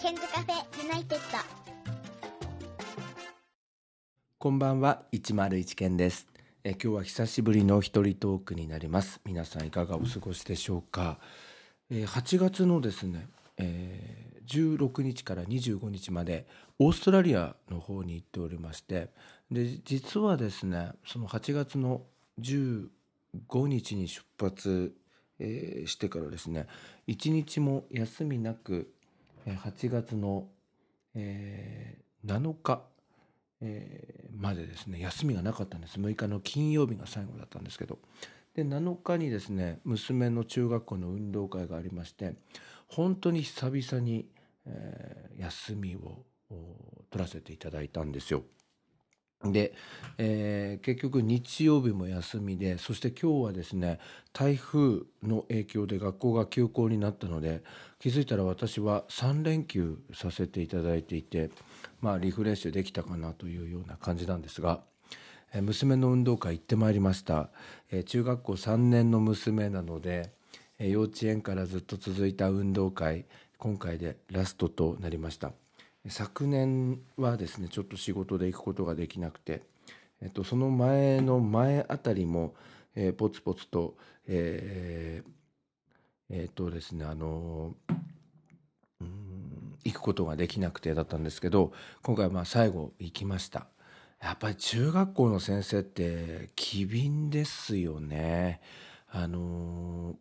ケンズカフェユナイテッド。こんばんは101件です。え今日は久しぶりの一人トークになります。皆さんいかがお過ごしでしょうか、え8月のですね、えー16日から25日までオーストラリアの方に行っておりましてで実はですねその8月の15日に出発、えーしてからですね1日も休みなく8月の、えー7日、えーまでですね休みがなかったんです6日の金曜日が最後だったんですけどで7日にですね娘の中学校の運動会がありまして本当に久々に、えー休みを取らせていただいたんですよ。で、えー結局日曜日も休みでそして今日はですね台風の影響で学校が休校になったので気づいたら私は3連休させていただいていてまあリフレッシュできたかなというような感じなんですが、え娘の運動会行ってまいりました、え中学校3年の娘なので、え幼稚園からずっと続いた運動会今回でラストとなりました。昨年はですねちょっと仕事で行くことができなくて、えっと、その前の前あたりも、えーポツポツとえーえっとですねあのうん行くことができなくてだったんですけど今回まあ最後行きました。やっぱり中学校の先生って機敏ですよね。あの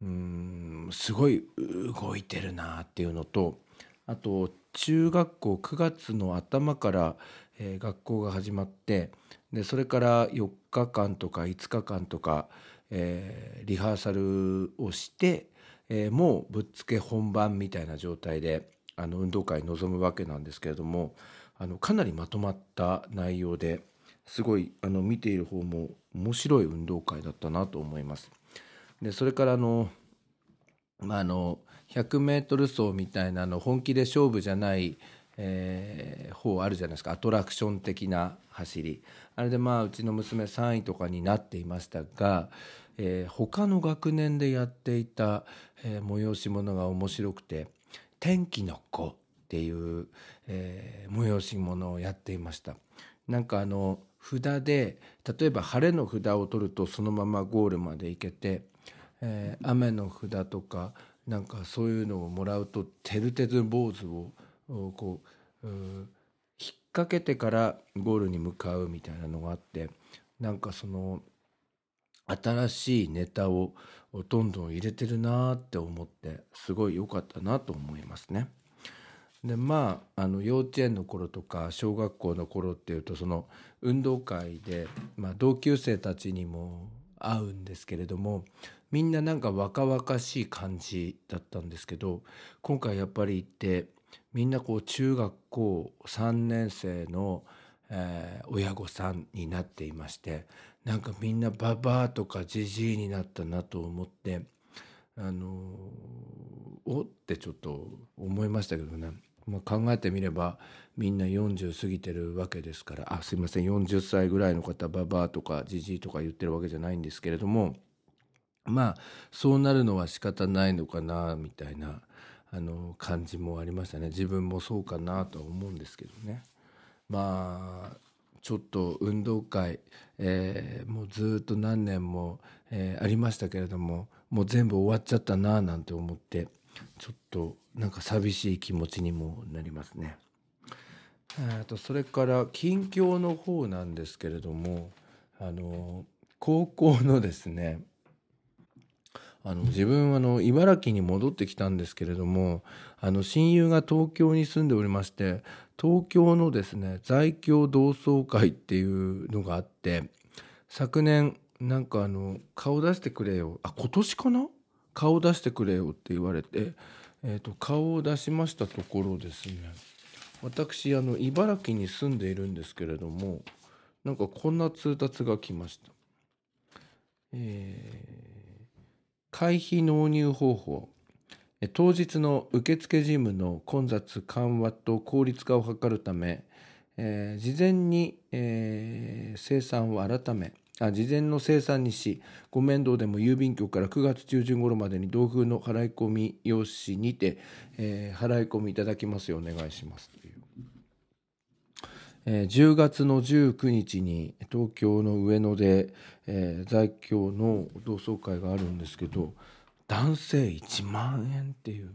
うんすごい動いてるなっていうのとあと中学校9月の頭から、えー学校が始まってでそれから4日間とか5日間とか、えーリハーサルをして、えーもうぶっつけ本番みたいな状態であの運動会に臨むわけなんですけれどもあのかなりまとまった内容ですごいあの見ている方も面白い運動会だったなと思います。でそれからあのまあ、あの 100m 走みたいなの本気で勝負じゃない、えー方あるじゃないですかアトラクション的な走りあれでまあうちの娘3位とかになっていましたが、えー他の学年でやっていた、えー催し物が面白くて「天気の子」っていう、えー催し物をやっていました。なんかあの札で例えば晴れの札を取るとそのままゴールまで行けてえー雨の札とかなんかそういうのをもらうとてるてる坊主をこうう引っ掛けてからゴールに向かうみたいなのがあってなんかその新しいネタをどんどん入れてるなーって思ってすごい良かったなと思いますね。でまああの幼稚園の頃とか小学校の頃っていうとその運動会で、まあ、同級生たちにも会うんですけれどもみんななんか若々しい感じだったんですけど今回やっぱり行ってみんなこう中学校3年生の、えー親御さんになっていましてなんかみんなババアとかジジイになったなと思ってあのおってちょっと思いましたけどね、まあ、考えてみればみんな40過ぎてるわけですからあすいません40歳ぐらいの方ババアとかジジイとか言ってるわけじゃないんですけれどもまあそうなるのは仕方ないのかなみたいなあの感じもありましたね自分もそうかなとは思うんですけどね。まあちょっと運動会、えーもうずっと何年も、えーありましたけれどももう全部終わっちゃったななんて思ってちょっとなんか寂しい気持ちにもなりますね。えとそれから近況の方なんですけれどもあの高校のですねあの自分はあの茨城に戻ってきたんですけれどもあの親友が東京に住んでおりまして東京のですね在京同窓会っていうのがあって昨年なんかあの顔出してくれよ。あ今年かな？顔出してくれよって言われて、えー、と顔を出しましたところですね。私あの茨城に住んでいるんですけれどもなんかこんな通達が来ました。えー会費納入方法当日の受付事務の混雑緩和と効率化を図るため、えー事前に、えー生産を改めあ事前の生産にしご面倒でも郵便局から9月中旬頃までに同封の払い込み用紙にて、えー払い込みいただきますようお願いしますという。え10月の19日に東京の上野で、え在京の同窓会があるんですけど男性1万円っていう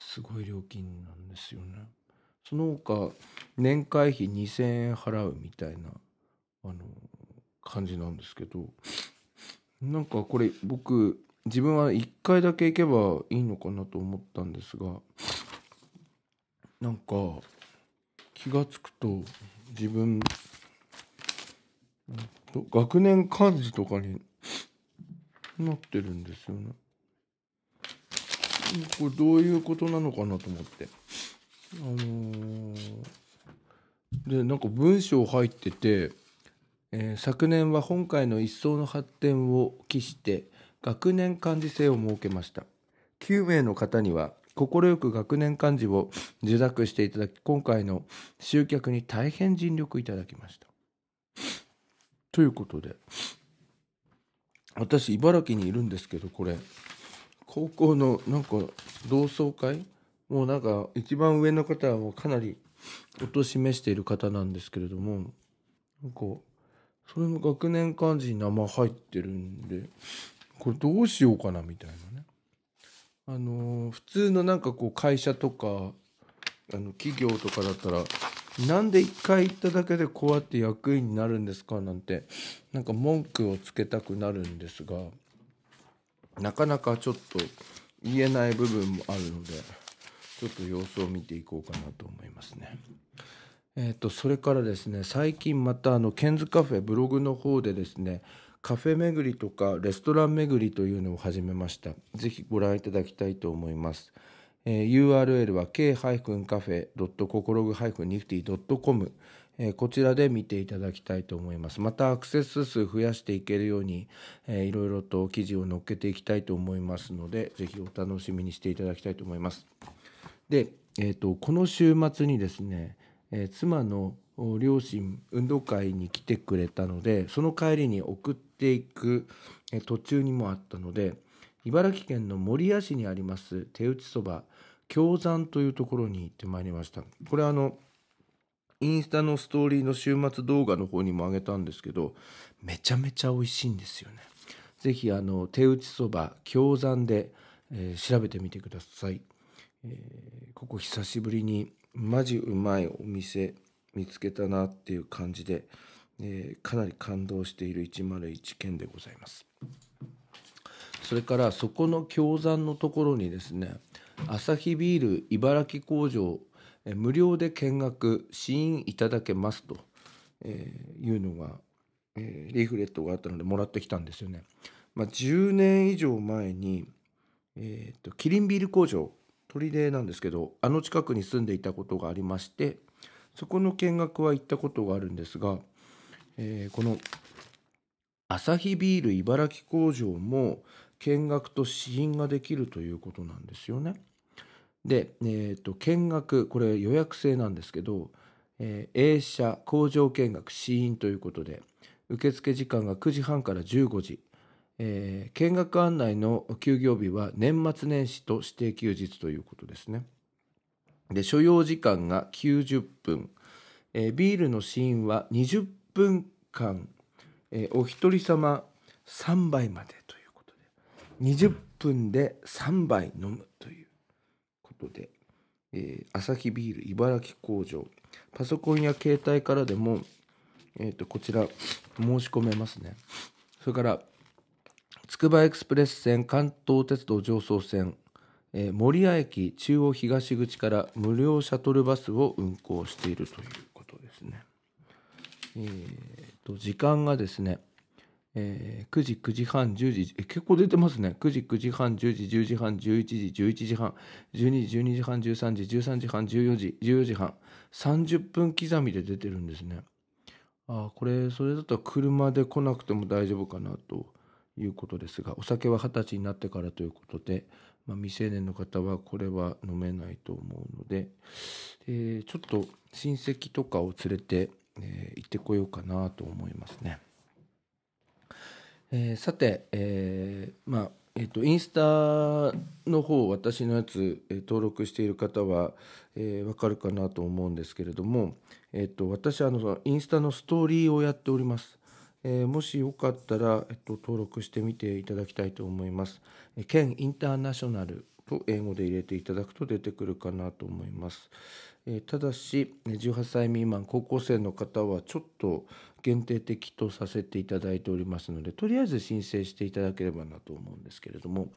すごい料金なんですよね。その他年会費2,000円払うみたいなあの感じなんですけどなんかこれ僕自分は1回だけ行けばいいのかなと思ったんですがなんか気が付くと自分学年幹事とかになってるんですよね。これどういうことなのかなと思って。あのーでなんか文章入ってて、えー昨年は本会の一層の発展を期して学年幹事制を設けました9名の方には快く学年幹事を受諾していただき今回の集客に大変尽力いただきました。ということで私茨城にいるんですけどこれ高校のなんか同窓会もうなんか一番上の方はもうかなりお年めしている方なんですけれどもなんかそれの学年漢字に名前入ってるんでこれどうしようかなみたいな。あの普通のなんかこう会社とかあの企業とかだったらなんで一回行っただけでこうやって役員になるんですか？なんてなんか文句をつけたくなるんですがなかなかちょっと言えない部分もあるのでちょっと様子を見ていこうかなと思いますね。えー、とそれからですね最近またあのケンズカフェブログの方でですねカフェ巡りとかレストラン巡りというのを始めました。ぜひご覧いただきたいと思います、えー URL は k-cafe. 心具 -nifty.com えーこちらで見ていただきたいと思います。またアクセス数増やしていけるように、えーいろいろと記事を載っけていきたいと思いますのでぜひお楽しみにしていただきたいと思います。で、えー、とこの週末にですね、えー妻の両親運動会に来てくれたのでその帰りに送っていく、途中にもあったので茨城県の守谷市にあります手打ちそば京山というところに行ってまいりました。これあのインスタのストーリーの週末動画の方にも上げたんですけどめちゃめちゃ美味しいんですよね。ぜひあの手打ちそば京山で、えー調べてみてください。えーここ久しぶりにマジうまいお店見つけたなっていう感じで、えーかなり感動している101件でございますそれからそこの京山のところにですねアサヒビール茨城工場無料で見学試飲いただけますと、えいうのが、えリーフレットがあったのでもらってきたんですよね。まあ、10年以上前に、えーとキリンビール工場砦なんですけどあの近くに住んでいたことがありましてそこの見学は行ったことがあるんですが、えーこのアサヒビール茨城工場も見学と試飲ができるということなんですよね。で、えー、と見学これ予約制なんですけど、えー映写工場見学試飲ということで受付時間が9時半から15時、えー見学案内の休業日は年末年始と指定休日ということですね。で所要時間が90分、えービールの試飲は20分間、えーお一人様3杯までということで。20分で3杯飲むということで、えー、アサヒビール茨城工場。パソコンや携帯からでも、えー、とこちら申し込めますね。それからつくばエクスプレス線関東鉄道常総線、えー守谷駅中央東口から無料シャトルバスを運行しているということですね。えーと時間がですね、えー9時9時半10時え結構出てますね9時9時半10時10時半11時11時半12時12時半13時13時半14時14時半30分刻みで出てるんですね。あこれそれだったら車で来なくても大丈夫かなということですがお酒は二十歳になってからということで、まあ、未成年の方はこれは飲めないと思うので、えーちょっと親戚とかを連れて、えー行ってこようかなと思いますね。えーさて、えーまあえっとインスタの方私のやつ、えー登録している方は、えーわかるかなと思うんですけれども、えっと私あのインスタのストーリーをやっております。えーもしよかったら、えっと、登録してみていただきたいと思います。え県インターナショナルと英語で入れていただくと出てくるかなと思います。えーただし18歳未満高校生の方はちょっと限定的とさせていただいておりますのでとりあえず申請していただければなと思うんですけれども、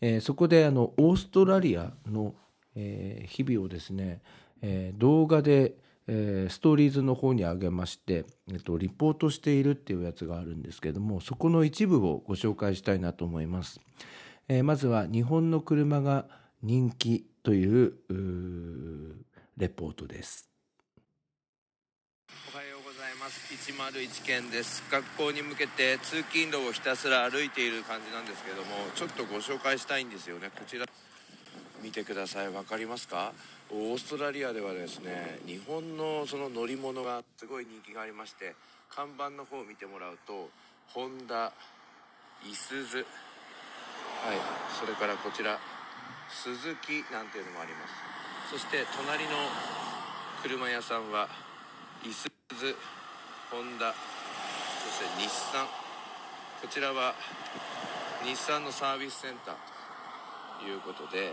えーそこであのオーストラリアの、えー日々をですね、えー動画で、えーストーリーズの方に上げまして、えっと、リポートしているっていうやつがあるんですけれどもそこの一部をご紹介したいなと思います。えーまずは日本の車が人気といううレポートです。おはようございます。101件です。学校に向けて通勤路をひたすら歩いている感じなんですけどもちょっとご紹介したいんですよね。こちら見てください。分かりますか？オーストラリアではですね日本のその乗り物がすごい人気がありまして看板の方を見てもらうとホンダいすゞはいそれからこちらスズキなんていうのもあります。そして隣の車屋さんはいすゞホンダそして日産。こちらは日産のサービスセンターということで、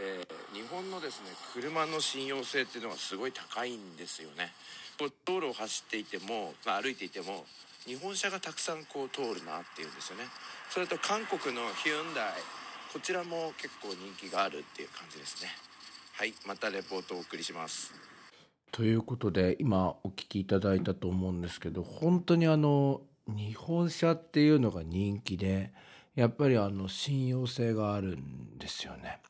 えー日本のですね車の信用性っていうのがすごい高いんですよね。こう道路を走っていても、まあ、歩いていても日本車がたくさんこう通るなっていうんですよね。それと韓国のヒュンダイこちらも結構人気があるっていう感じですね。はいまたレポートをお送りします。ということで今お聞きいただいたと思うんですけど本当にあの日本車っていうのが人気でやっぱりあの信用性があるんですよね。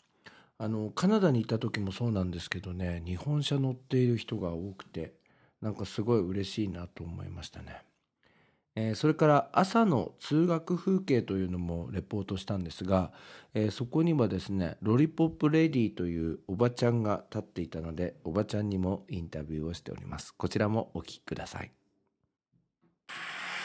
あのカナダに行った時もそうなんですけどね日本車乗っている人が多くてなんかすごい嬉しいなと思いましたね。えーそれから朝の通学風景というのもレポートしたんですが、えーそこにはですねロリポップレディというおばちゃんが立っていたのでおばちゃんにもインタビューをしております。こちらもお聞きください。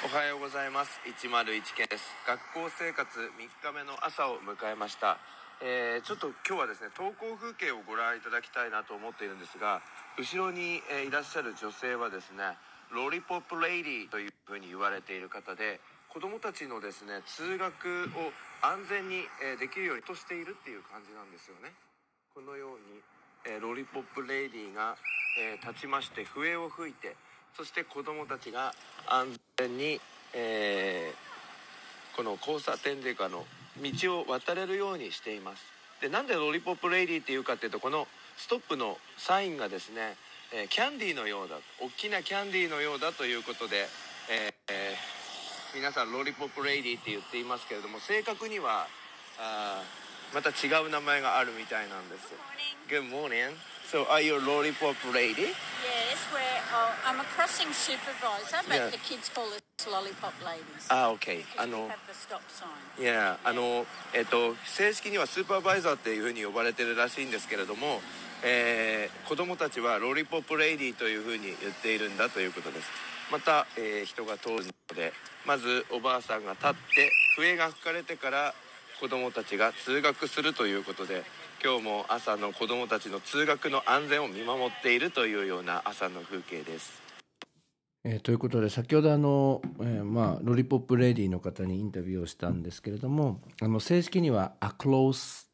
おはようございます。101件です。学校生活3日目の朝を迎えました、えーちょっと今日はですね登校風景をご覧いただきたいなと思っているんですが後ろに、えいらっしゃる女性はですね lollipop lady というふうに言われている方で子供たちのですね通学を安全に、えできるようにとしているっていう感じなんですよね。このように、え lollipop lady が、え立ちまして笛を吹いてそして子供たちが安全に、えーこの交差点というかの道を渡れるようにしています。でなんで lollipop lady っていうかっていうとこのストップのサインがですね、えーキャンディーのようだ大きなキャンディーのようだということで、えー皆さん lollipop lady って言っていますけれども正確にはあまた違う名前があるみたいなんです Good morning So are you a lollipop lady? Yes, we're, oh, I'm a crossing supervisor, but Yeah. the kids call us lollipop ladies. あ、OK あ because we の have the stop sign. いやあのえっと正式にはスーパーバイザーっていうふうに呼ばれてるらしいんですけれども、えー子供たちは lollipop lady というふうに言っているんだということですまた、えー人が通るのでまずおばあさんが立って笛が吹かれてから子供たちが通学するということで今日も朝の子供たちの通学の安全を見守っているというような朝の風景です。えーということで先ほどあの、えーまあ、 lollipop lady の方にインタビューをしたんですけれどもあの正式には「A Close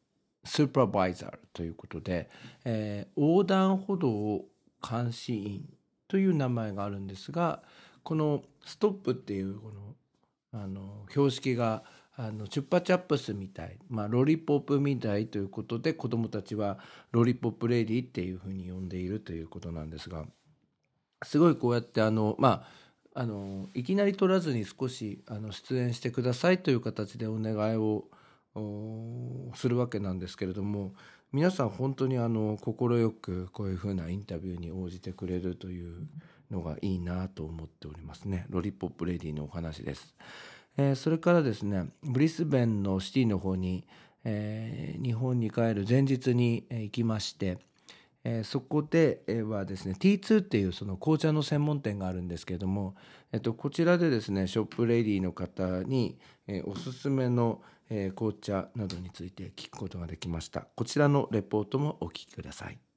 Supervisor」ということで、えー横断歩道監視員という名前があるんですがこの「ストップ」っていうこのあの標識があのチュッパチャップスみたい、まあ、ロリポップみたいということで子どもたちはロリポップレディっていうふうに呼んでいるということなんですが。すごいこうやってあのまああのいきなり取らずに少しあの出演してくださいという形でお願いをするわけなんですけれども皆さん本当にあの快くこういうふうなインタビューに応じてくれるというのがいいなと思っておりますねロリポップレディのお話です、えーそれからですねブリスベンのシティの方に、えー日本に帰る前日に行きましてえーそこではですね T2 っていうその紅茶の専門店があるんですけども、えっと、こちらでですねショップレディーの方に、えーおすすめの、えー紅茶などについて聞くことができました。こちらのレポートもお聞きください。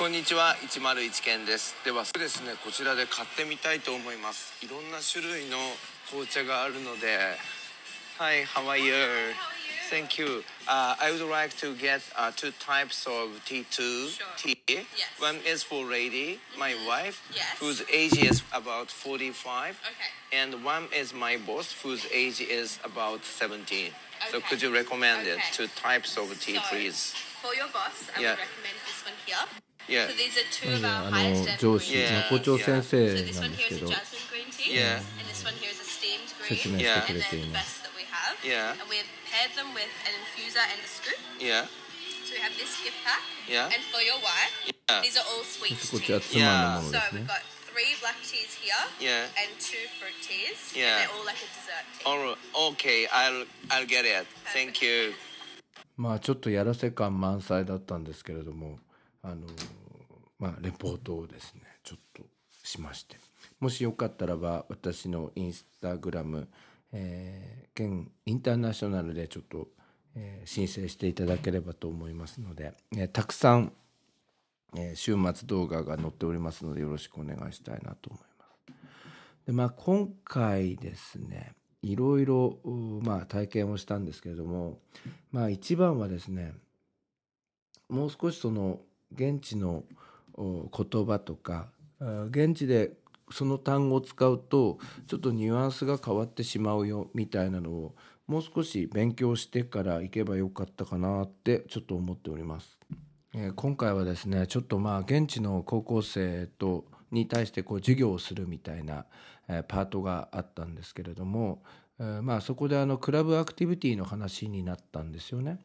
こんにちは101件ですではそうですねこちらで買ってみたいと思いますいろんな種類の紅茶があるので Hi how are you Thank you. Uh, I would like to get uh, two types of T2 Sure. tea. Yes. One is for lady, my wife, Yes. whose age is about 45. Okay. And one is my boss, whose age is about 17. So Okay. could you recommend it? Okay. Two types of tea, So, please. For your boss, I Yeah. would recommend this one here. Yeah. あの上司、校長先生なんですけど、説明してくれています。まあちょっとやらせ感満載だったんですけれども。あのまあレポートをですねちょっとしましてもしよかったらば私のインスタグラム、えー現インターナショナルでちょっと、えー申請していただければと思いますので、えーたくさん、え週末動画が載っておりますのでよろしくお願いしたいなと思います。でまあ今回ですねいろいろまあ体験をしたんですけれどもまあ一番はですねもう少しその現地の言葉とか現地でその単語を使うとちょっとニュアンスが変わってしまうよみたいなのをもう少し勉強してから行けばよかったかなってちょっと思っております。えー今回はですねちょっとまあ現地の高校生とに対してこう授業をするみたいな、えーパートがあったんですけれども、えーまあそこであのクラブアクティビティの話になったんですよね。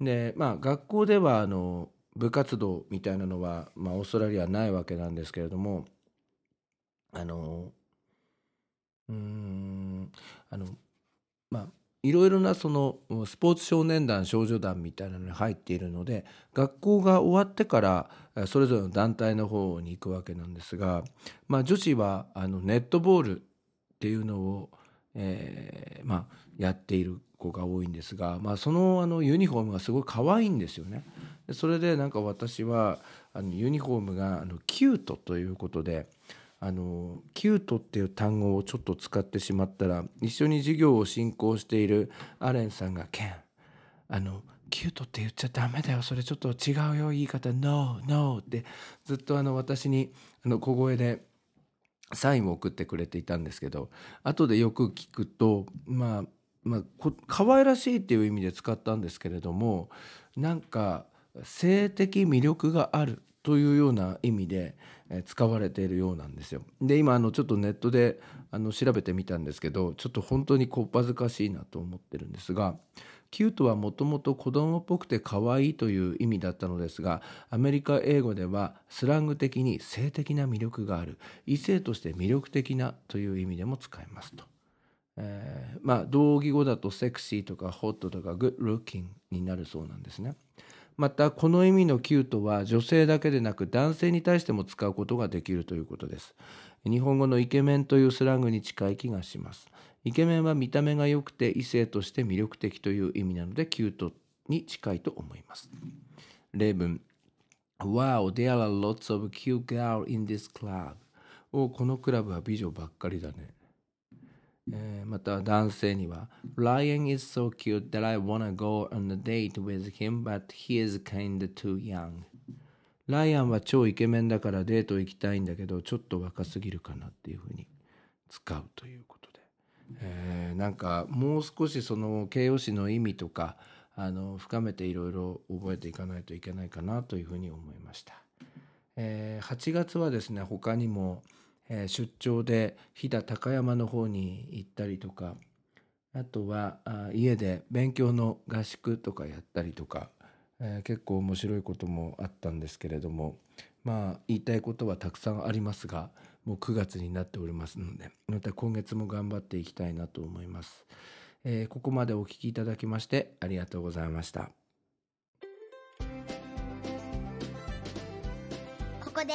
でまあ学校ではあの部活動みたいなのは、まあ、オーストラリアはないわけなんですけれどもあのうんあのまあいろいろなそのスポーツ少年団少女団みたいなのに入っているので学校が終わってからそれぞれの団体の方に行くわけなんですが、まあ、女子はあのネットボールっていうのを、えーまあ、やっている子が多いんですが、まあ、そのあのユニフォームがすごい可愛いんですよね。それでなんか私はあのユニフォームがあのキュートということであのキュートっていう単語をちょっと使ってしまったら一緒に授業を進行しているアレンさんが「ケンあのキュートって言っちゃダメだよそれちょっと違うよ言い方 No No」ってずっとあの私にあの小声でサインを送ってくれていたんですけど後でよく聞くとまあまあこ可愛らしいっていう意味で使ったんですけれどもなんか性的魅力があるというような意味で使われているようなんですよ。で今あのちょっとネットであの調べてみたんですけどちょっと本当にこっぱずかしいなと思ってるんですがキュートはもともと子供っぽくて可愛いという意味だったのですがアメリカ英語ではスラング的に性的な魅力がある異性として魅力的なという意味でも使えますと。えーまあ同義語だとセクシーとかホットとかグッドルッキンになるそうなんですね。またこの意味のキュートは女性だけでなく男性に対しても使うことができるということです。日本語のイケメンというスラングに近い気がします。イケメンは見た目が良くて異性として魅力的という意味なのでキュートに近いと思います。例文 Wow, there are lots of cute girls in this club. おこのクラブは美女ばっかりだね。また男性には Ryan is so cute that I wanna go on a date with him but he is kind too young ライアンは超イケメンだからデート行きたいんだけどちょっと若すぎるかなっていうふうに使うということで、えーなんかもう少しその形容詞の意味とかあの深めていろいろ覚えていかないといけないかなというふうに思いました。えー8月はですね他にも、えー出張で飛騨高山の方に行ったりとかあとはあ家で勉強の合宿とかやったりとか、えー結構面白いこともあったんですけれどもまあ言いたいことはたくさんありますがもう9月になっておりますのでまた今月も頑張っていきたいなと思います。えーここまでお聞きいただきましてありがとうございました。こで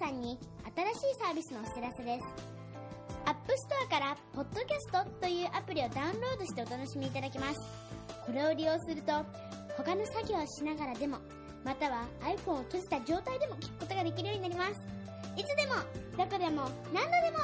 さんに新しいサービスのお知らせです。App Store からポッドキャストというアプリをダウンロードしてお楽しみいただけます。これを利用すると、他の作業をしながらでも、または iPhone を閉じた状態でも聞くことができるようになります。いつでも、どこでも、何度でも